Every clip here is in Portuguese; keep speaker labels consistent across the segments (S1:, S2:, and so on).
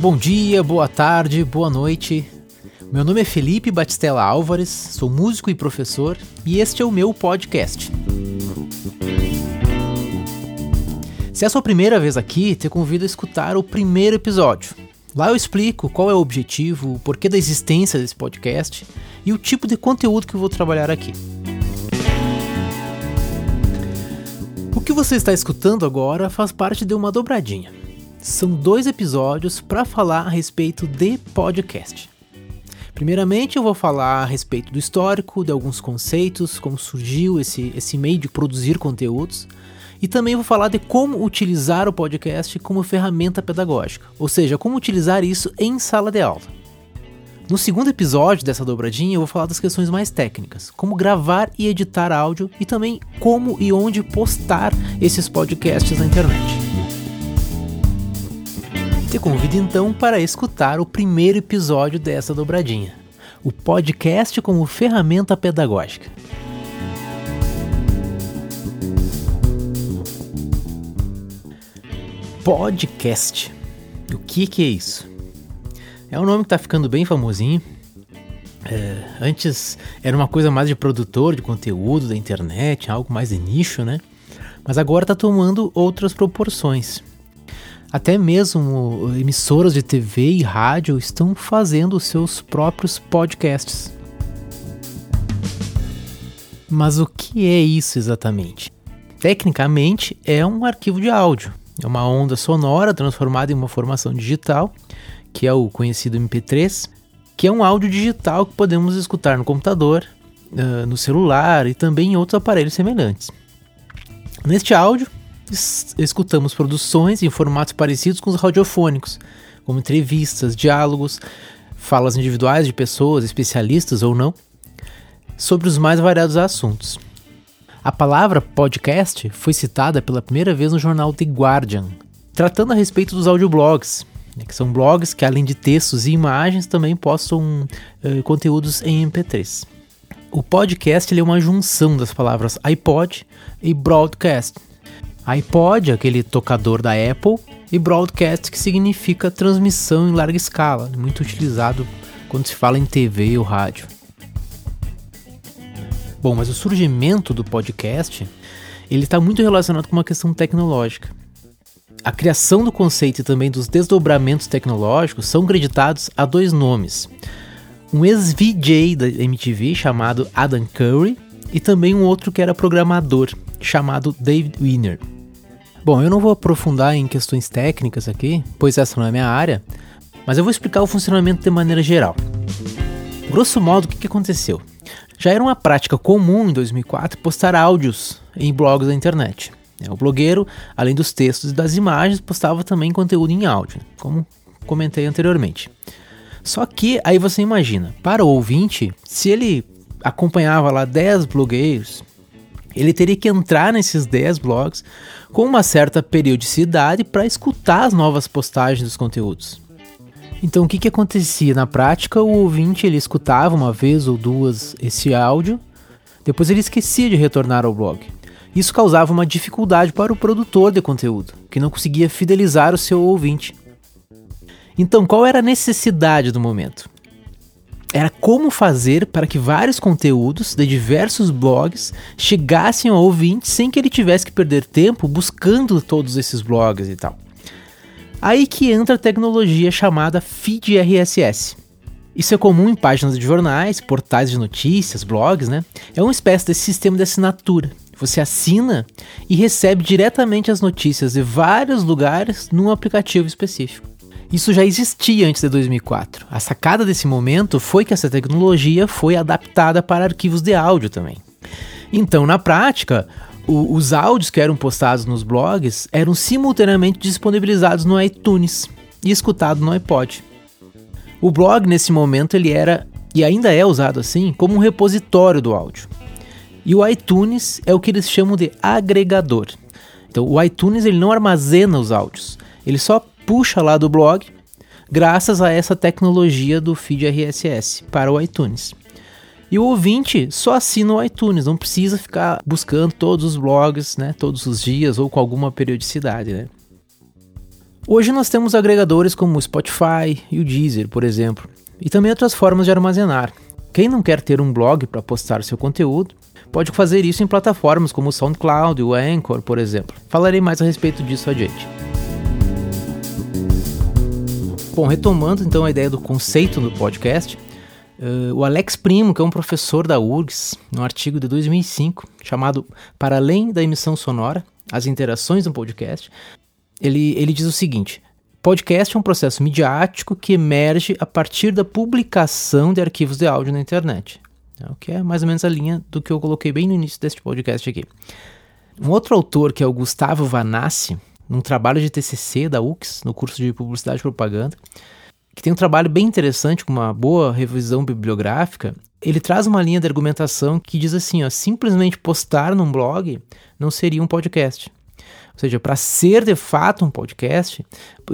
S1: Bom dia, boa tarde, boa noite. Meu nome é Felipe Batistella Álvares, sou músico e professor e este é o meu podcast. Se é a sua primeira vez aqui, te convido a escutar o primeiro episódio. Lá eu explico qual é o objetivo, o porquê da existência desse podcast e o tipo de conteúdo que eu vou trabalhar aqui. O que você está escutando agora faz parte de uma dobradinha são dois episódios para falar a respeito de podcast. Primeiramente, eu vou falar a respeito do histórico, de alguns conceitos, como surgiu esse, esse meio de produzir conteúdos, e também vou falar de como utilizar o podcast como ferramenta pedagógica, ou seja, como utilizar isso em sala de aula. No segundo episódio dessa dobradinha, eu vou falar das questões mais técnicas, como gravar e editar áudio e também como e onde postar esses podcasts na internet. Te convido então para escutar o primeiro episódio dessa dobradinha, o podcast como ferramenta pedagógica. Podcast. O que, que é isso? É um nome que está ficando bem famosinho. É, antes era uma coisa mais de produtor de conteúdo da internet, algo mais de nicho, né? Mas agora está tomando outras proporções. Até mesmo emissoras de TV e rádio estão fazendo seus próprios podcasts. Mas o que é isso exatamente? Tecnicamente, é um arquivo de áudio. É uma onda sonora transformada em uma formação digital, que é o conhecido MP3, que é um áudio digital que podemos escutar no computador, no celular e também em outros aparelhos semelhantes. Neste áudio, escutamos produções em formatos parecidos com os radiofônicos, como entrevistas, diálogos, falas individuais de pessoas, especialistas ou não, sobre os mais variados assuntos. A palavra podcast foi citada pela primeira vez no jornal The Guardian, tratando a respeito dos audioblogs, né, que são blogs que, além de textos e imagens, também postam uh, conteúdos em MP3. O podcast é uma junção das palavras iPod e broadcast, iPod, aquele tocador da Apple, e broadcast, que significa transmissão em larga escala, muito utilizado quando se fala em TV ou rádio. Bom, mas o surgimento do podcast ele está muito relacionado com uma questão tecnológica. A criação do conceito e também dos desdobramentos tecnológicos são creditados a dois nomes. Um ex-VJ da MTV chamado Adam Curry e também um outro que era programador chamado David Wiener. Bom, eu não vou aprofundar em questões técnicas aqui, pois essa não é minha área, mas eu vou explicar o funcionamento de maneira geral. Grosso modo, o que, aconteceu? Já era uma prática comum em 2004 postar áudios em blogs da internet. O blogueiro, além dos textos e das imagens, postava também conteúdo em áudio, como comentei anteriormente. Só que aí você imagina, para o ouvinte, se ele acompanhava lá 10 blogueiros, ele teria que entrar nesses 10 blogs com uma certa periodicidade para escutar as novas postagens dos conteúdos. Então, o que, que acontecia na prática? O ouvinte ele escutava uma vez ou duas esse áudio, depois ele esquecia de retornar ao blog. Isso causava uma dificuldade para o produtor de conteúdo, que não conseguia fidelizar o seu ouvinte. Então, qual era a necessidade do momento? Era como fazer para que vários conteúdos de diversos blogs chegassem ao ouvinte sem que ele tivesse que perder tempo buscando todos esses blogs e tal. Aí que entra a tecnologia chamada feed RSS. Isso é comum em páginas de jornais, portais de notícias, blogs, né? É uma espécie de sistema de assinatura. Você assina e recebe diretamente as notícias de vários lugares num aplicativo específico. Isso já existia antes de 2004. A sacada desse momento foi que essa tecnologia foi adaptada para arquivos de áudio também. Então, na prática, o, os áudios que eram postados nos blogs eram simultaneamente disponibilizados no iTunes e escutados no iPod. O blog nesse momento ele era e ainda é usado assim como um repositório do áudio. E o iTunes é o que eles chamam de agregador. Então, o iTunes ele não armazena os áudios, ele só puxa lá do blog, graças a essa tecnologia do feed RSS para o iTunes. E o ouvinte só assina o iTunes, não precisa ficar buscando todos os blogs, né, todos os dias ou com alguma periodicidade, né? Hoje nós temos agregadores como o Spotify e o Deezer, por exemplo, e também outras formas de armazenar. Quem não quer ter um blog para postar seu conteúdo, pode fazer isso em plataformas como o SoundCloud e o Anchor, por exemplo. Falarei mais a respeito disso adiante. Bom, retomando então a ideia do conceito do podcast, uh, o Alex Primo, que é um professor da URGS, num artigo de 2005 chamado Para Além da Emissão Sonora, as interações no podcast, ele, ele diz o seguinte: Podcast é um processo midiático que emerge a partir da publicação de arquivos de áudio na internet. É o que é mais ou menos a linha do que eu coloquei bem no início deste podcast aqui. Um outro autor, que é o Gustavo Vanassi, num trabalho de TCC da UX, no curso de Publicidade e Propaganda, que tem um trabalho bem interessante, com uma boa revisão bibliográfica, ele traz uma linha de argumentação que diz assim: ó, simplesmente postar num blog não seria um podcast. Ou seja, para ser de fato um podcast,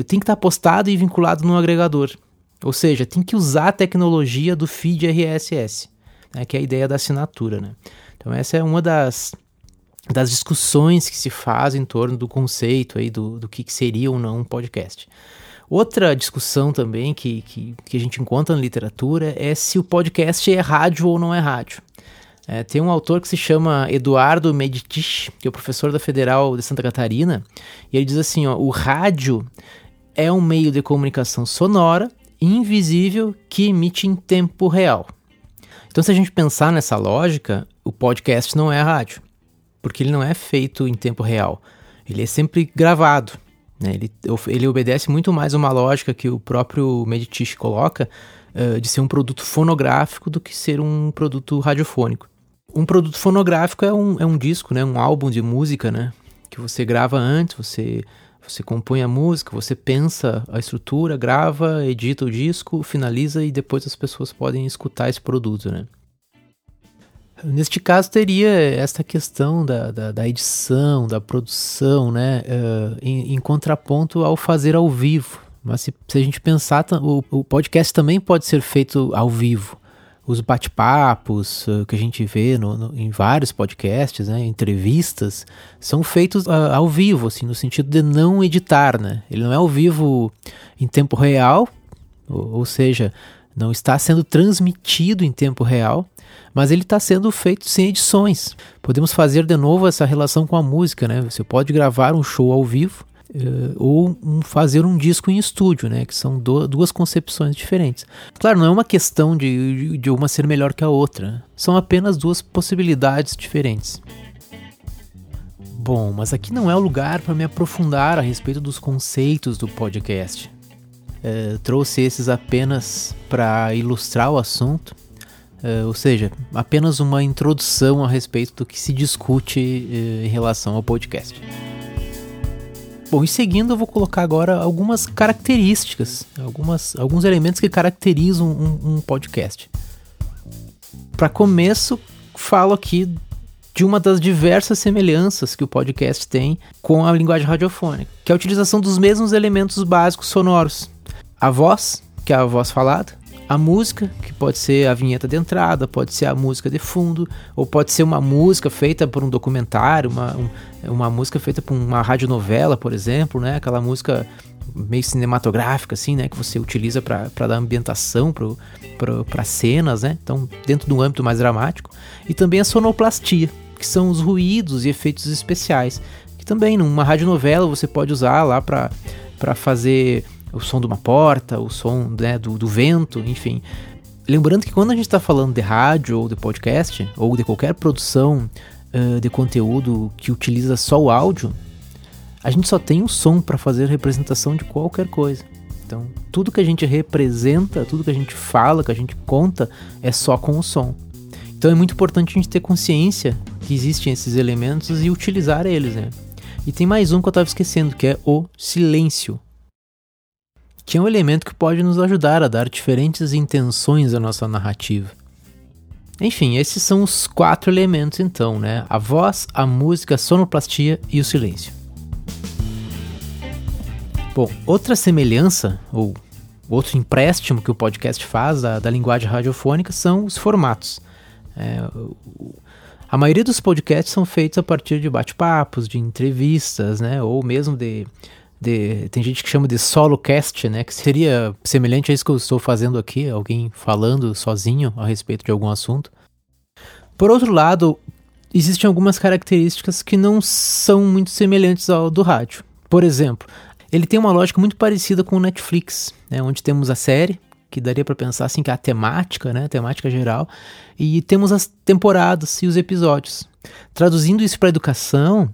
S1: tem que estar postado e vinculado no agregador. Ou seja, tem que usar a tecnologia do feed RSS, né, que é a ideia da assinatura. Né? Então, essa é uma das, das discussões que se faz em torno do conceito aí do, do que, que seria ou não um podcast. Outra discussão também que, que, que, a gente encontra na literatura é se o podcast é rádio ou não é rádio. É, tem um autor que se chama Eduardo Meditich, que é professor da Federal de Santa Catarina, e ele diz assim: ó, o rádio é um meio de comunicação sonora invisível que emite em tempo real. Então, se a gente pensar nessa lógica, o podcast não é rádio, porque ele não é feito em tempo real. Ele é sempre gravado. Né? Ele, ele obedece muito mais uma lógica que o próprio Meditich coloca uh, de ser um produto fonográfico do que ser um produto radiofônico um produto fonográfico é um, é um disco, né? Um álbum de música, né? Que você grava antes, você, você compõe a música, você pensa a estrutura, grava, edita o disco, finaliza e depois as pessoas podem escutar esse produto, né? Neste caso, teria esta questão da, da, da edição, da produção, né? Uh, em, em, contraponto ao fazer ao vivo. Mas se, se a gente pensar, o, o podcast também pode ser feito ao vivo os bate-papos uh, que a gente vê no, no, em vários podcasts, né, entrevistas, são feitos uh, ao vivo, assim, no sentido de não editar, né? Ele não é ao vivo em tempo real, ou, ou seja, não está sendo transmitido em tempo real, mas ele está sendo feito sem edições. Podemos fazer de novo essa relação com a música, né? Você pode gravar um show ao vivo Uh, ou um, fazer um disco em estúdio, né? Que são do, duas concepções diferentes. Claro, não é uma questão de, de uma ser melhor que a outra. São apenas duas possibilidades diferentes. Bom, mas aqui não é o lugar para me aprofundar a respeito dos conceitos do podcast. Uh, trouxe esses apenas para ilustrar o assunto, uh, ou seja, apenas uma introdução a respeito do que se discute em relação ao podcast. Bom, e seguindo eu vou colocar agora algumas características, algumas, alguns elementos que caracterizam um, um podcast. Para começo, falo aqui de uma das diversas semelhanças que o podcast tem com a linguagem radiofônica, que é a utilização dos mesmos elementos básicos sonoros. A voz, que é a voz falada, a música, que pode ser a vinheta de entrada, pode ser a música de fundo, ou pode ser uma música feita por um documentário, uma, um, uma música feita por uma radionovela, por exemplo, né? Aquela música meio cinematográfica, assim, né? Que você utiliza para dar ambientação para cenas, né? Então, dentro de um âmbito mais dramático. E também a sonoplastia, que são os ruídos e efeitos especiais, que também numa radionovela você pode usar lá para fazer o som de uma porta, o som né, do, do vento, enfim. Lembrando que quando a gente está falando de rádio ou de podcast, ou de qualquer produção uh, de conteúdo que utiliza só o áudio, a gente só tem o som para fazer representação de qualquer coisa. Então, tudo que a gente representa, tudo que a gente fala, que a gente conta, é só com o som. Então é muito importante a gente ter consciência que existem esses elementos e utilizar eles, né? E tem mais um que eu estava esquecendo, que é o silêncio que é um elemento que pode nos ajudar a dar diferentes intenções à nossa narrativa. Enfim, esses são os quatro elementos então, né? A voz, a música, a sonoplastia e o silêncio. Bom, outra semelhança, ou outro empréstimo que o podcast faz da, da linguagem radiofônica são os formatos. É, a maioria dos podcasts são feitos a partir de bate-papos, de entrevistas, né? Ou mesmo de de, tem gente que chama de solo cast, né, que seria semelhante a isso que eu estou fazendo aqui, alguém falando sozinho a respeito de algum assunto. Por outro lado, existem algumas características que não são muito semelhantes ao do rádio. Por exemplo, ele tem uma lógica muito parecida com o Netflix, né, onde temos a série, que daria para pensar assim que é a temática, né, a temática geral, e temos as temporadas e os episódios. Traduzindo isso para educação,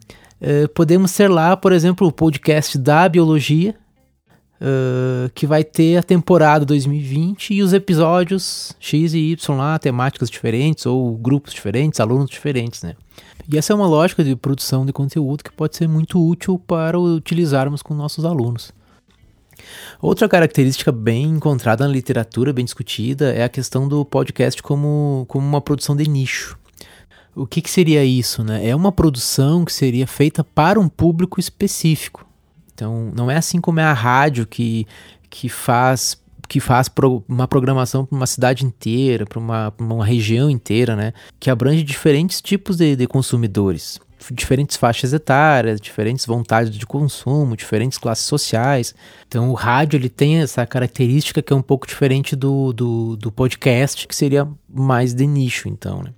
S1: eh, podemos ser lá, por exemplo, o podcast da biologia, uh, que vai ter a temporada 2020 e os episódios X e Y lá, temáticas diferentes ou grupos diferentes, alunos diferentes, né? E essa é uma lógica de produção de conteúdo que pode ser muito útil para utilizarmos com nossos alunos. Outra característica bem encontrada na literatura, bem discutida, é a questão do podcast como, como uma produção de nicho. O que, que seria isso? Né? É uma produção que seria feita para um público específico. Então, não é assim como é a rádio que, que faz que faz pro, uma programação para uma cidade inteira, para uma, uma, região inteira, né? Que abrange diferentes tipos de, de consumidores diferentes faixas etárias, diferentes vontades de consumo, diferentes classes sociais. Então o rádio ele tem essa característica que é um pouco diferente do, do, do podcast, que seria mais de nicho, então. Né?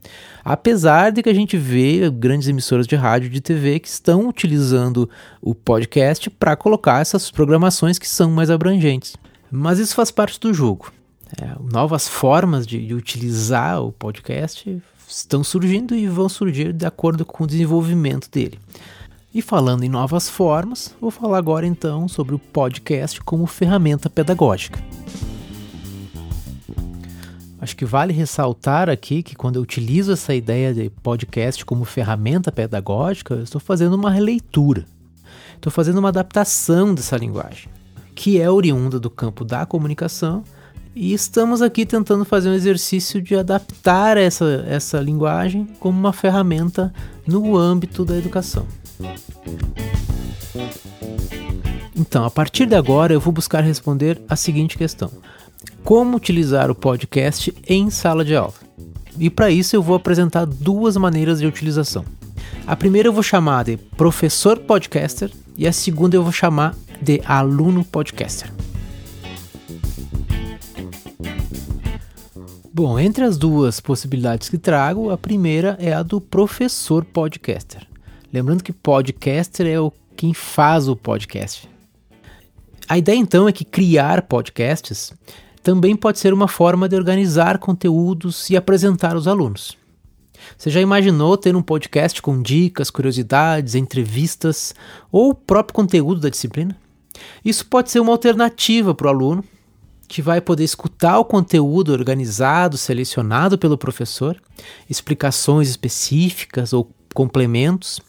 S1: Apesar de que a gente vê grandes emissoras de rádio e de TV que estão utilizando o podcast para colocar essas programações que são mais abrangentes. Mas isso faz parte do jogo. É, novas formas de, de utilizar o podcast estão surgindo e vão surgir de acordo com o desenvolvimento dele. E falando em novas formas, vou falar agora então sobre o podcast como ferramenta pedagógica. Acho que vale ressaltar aqui que quando eu utilizo essa ideia de podcast como ferramenta pedagógica, eu estou fazendo uma releitura. Estou fazendo uma adaptação dessa linguagem, que é oriunda do campo da comunicação e estamos aqui tentando fazer um exercício de adaptar essa, essa linguagem como uma ferramenta no âmbito da educação. Então, a partir de agora, eu vou buscar responder a seguinte questão: Como utilizar o podcast em sala de aula? E para isso eu vou apresentar duas maneiras de utilização. A primeira eu vou chamar de professor podcaster e a segunda eu vou chamar de aluno podcaster. Bom, entre as duas possibilidades que trago, a primeira é a do professor podcaster. Lembrando que podcaster é o quem faz o podcast. A ideia então é que criar podcasts também pode ser uma forma de organizar conteúdos e apresentar os alunos. Você já imaginou ter um podcast com dicas, curiosidades, entrevistas ou o próprio conteúdo da disciplina? Isso pode ser uma alternativa para o aluno que vai poder escutar o conteúdo organizado, selecionado pelo professor, explicações específicas ou complementos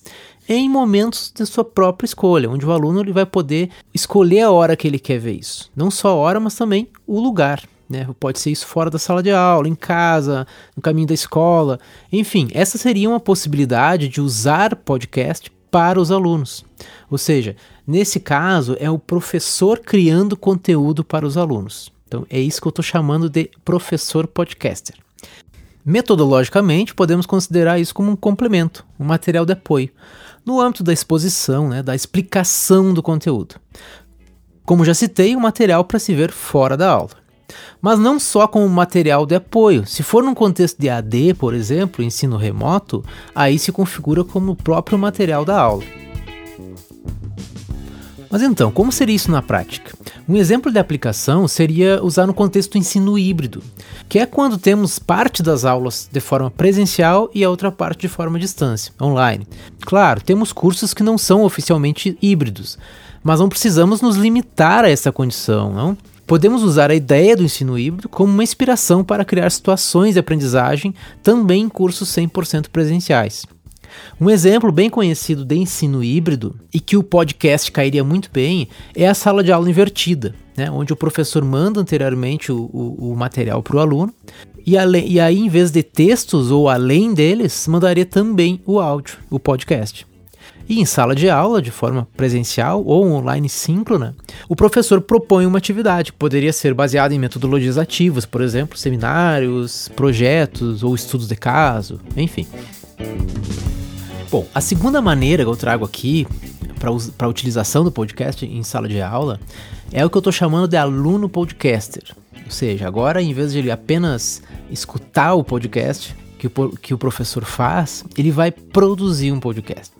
S1: em momentos de sua própria escolha, onde o aluno ele vai poder escolher a hora que ele quer ver isso. Não só a hora, mas também o lugar. Né? Pode ser isso fora da sala de aula, em casa, no caminho da escola. Enfim, essa seria uma possibilidade de usar podcast para os alunos. Ou seja, nesse caso, é o professor criando conteúdo para os alunos. Então, é isso que eu estou chamando de professor podcaster. Metodologicamente, podemos considerar isso como um complemento, um material de apoio, no âmbito da exposição, né, da explicação do conteúdo. Como já citei, um material para se ver fora da aula. Mas não só como material de apoio. Se for num contexto de AD, por exemplo, ensino remoto, aí se configura como o próprio material da aula. Mas então, como seria isso na prática? Um exemplo de aplicação seria usar no contexto do ensino híbrido, que é quando temos parte das aulas de forma presencial e a outra parte de forma distância, online. Claro, temos cursos que não são oficialmente híbridos, mas não precisamos nos limitar a essa condição, não? Podemos usar a ideia do ensino híbrido como uma inspiração para criar situações de aprendizagem também em cursos 100% presenciais. Um exemplo bem conhecido de ensino híbrido e que o podcast cairia muito bem é a sala de aula invertida, né, onde o professor manda anteriormente o, o, o material para o aluno e, e aí, em vez de textos ou além deles, mandaria também o áudio, o podcast. E em sala de aula, de forma presencial ou online síncrona, o professor propõe uma atividade que poderia ser baseada em metodologias ativas, por exemplo, seminários, projetos ou estudos de caso, enfim. Bom, a segunda maneira que eu trago aqui para a utilização do podcast em sala de aula é o que eu estou chamando de aluno podcaster. Ou seja, agora em vez de ele apenas escutar o podcast que o, que o professor faz, ele vai produzir um podcast.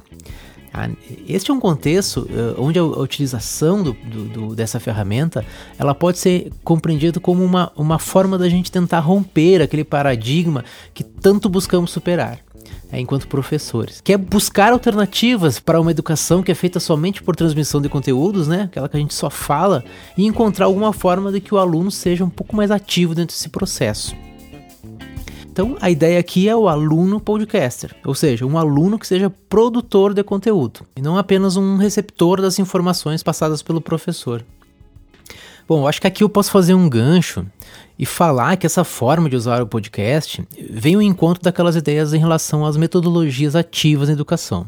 S1: Ah, este é um contexto uh, onde a, utilização do, do, dessa ferramenta ela pode ser compreendida como uma, uma forma da gente tentar romper aquele paradigma que tanto buscamos superar. É, enquanto professores, que é buscar alternativas para uma educação que é feita somente por transmissão de conteúdos, né? Aquela que a gente só fala, e encontrar alguma forma de que o aluno seja um pouco mais ativo dentro desse processo. Então, a ideia aqui é o aluno podcaster, ou seja, um aluno que seja produtor de conteúdo e não apenas um receptor das informações passadas pelo professor. Bom, acho que aqui eu posso fazer um gancho e falar que essa forma de usar o podcast vem ao encontro daquelas ideias em relação às metodologias ativas na educação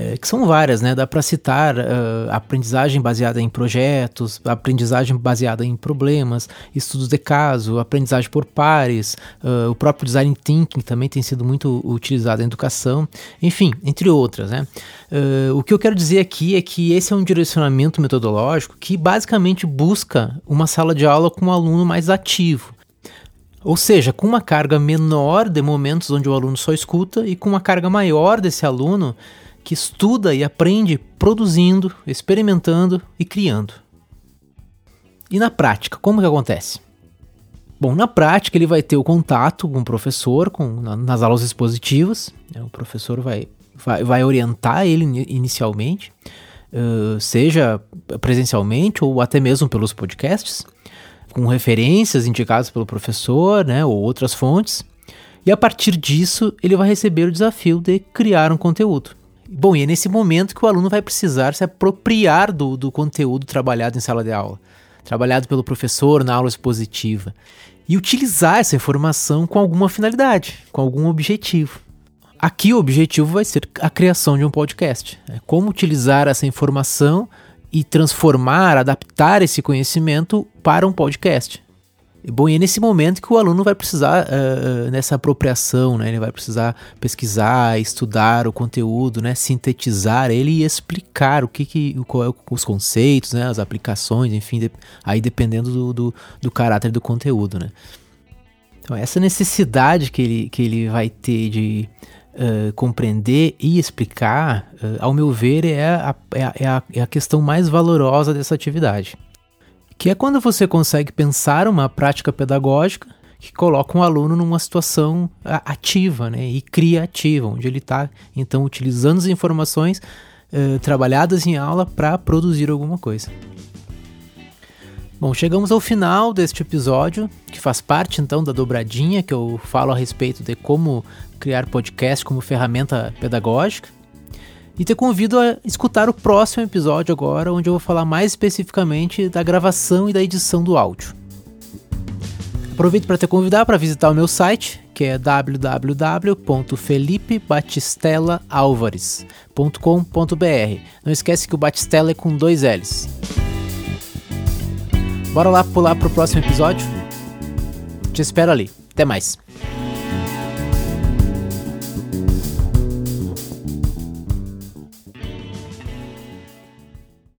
S1: é, que são várias, né? Dá para citar uh, aprendizagem baseada em projetos, aprendizagem baseada em problemas, estudos de caso, aprendizagem por pares, uh, o próprio design thinking também tem sido muito utilizado em educação, enfim, entre outras, né? Uh, o que eu quero dizer aqui é que esse é um direcionamento metodológico que basicamente busca uma sala de aula com um aluno mais ativo. Ou seja, com uma carga menor de momentos onde o aluno só escuta e com uma carga maior desse aluno que estuda e aprende produzindo, experimentando e criando. E na prática, como que acontece? Bom, na prática ele vai ter o contato com o professor com, na, nas aulas expositivas. Né? O professor vai, vai, vai orientar ele inicialmente, uh, seja presencialmente ou até mesmo pelos podcasts, com referências indicadas pelo professor né, ou outras fontes. E a partir disso ele vai receber o desafio de criar um conteúdo. Bom, e é nesse momento que o aluno vai precisar se apropriar do, do conteúdo trabalhado em sala de aula, trabalhado pelo professor na aula expositiva, e utilizar essa informação com alguma finalidade, com algum objetivo. Aqui o objetivo vai ser a criação de um podcast. É como utilizar essa informação e transformar, adaptar esse conhecimento para um podcast. Bom, e é nesse momento que o aluno vai precisar, uh, nessa apropriação, né? Ele vai precisar pesquisar, estudar o conteúdo, né? Sintetizar ele e explicar o que, que qual é os conceitos, né? As aplicações, enfim, de, aí dependendo do, do, do, caráter do conteúdo, né? Então, essa necessidade que ele, que ele vai ter de uh, compreender e explicar, uh, ao meu ver, é é, a, é, a, é a questão mais valorosa dessa atividade que é quando você consegue pensar uma prática pedagógica que coloca um aluno numa situação ativa né, e criativa, onde ele está então utilizando as informações eh, trabalhadas em aula para produzir alguma coisa. Bom, chegamos ao final deste episódio, que faz parte então da dobradinha que eu falo a respeito de como criar podcast como ferramenta pedagógica. E te convido a escutar o próximo episódio agora, onde eu vou falar mais especificamente da gravação e da edição do áudio. Aproveito para te convidar para visitar o meu site, que é www.felipebatistellaalvares.com.br. Não esquece que o Batistella é com dois L's. Bora lá pular para o próximo episódio? Te espero ali. Até mais.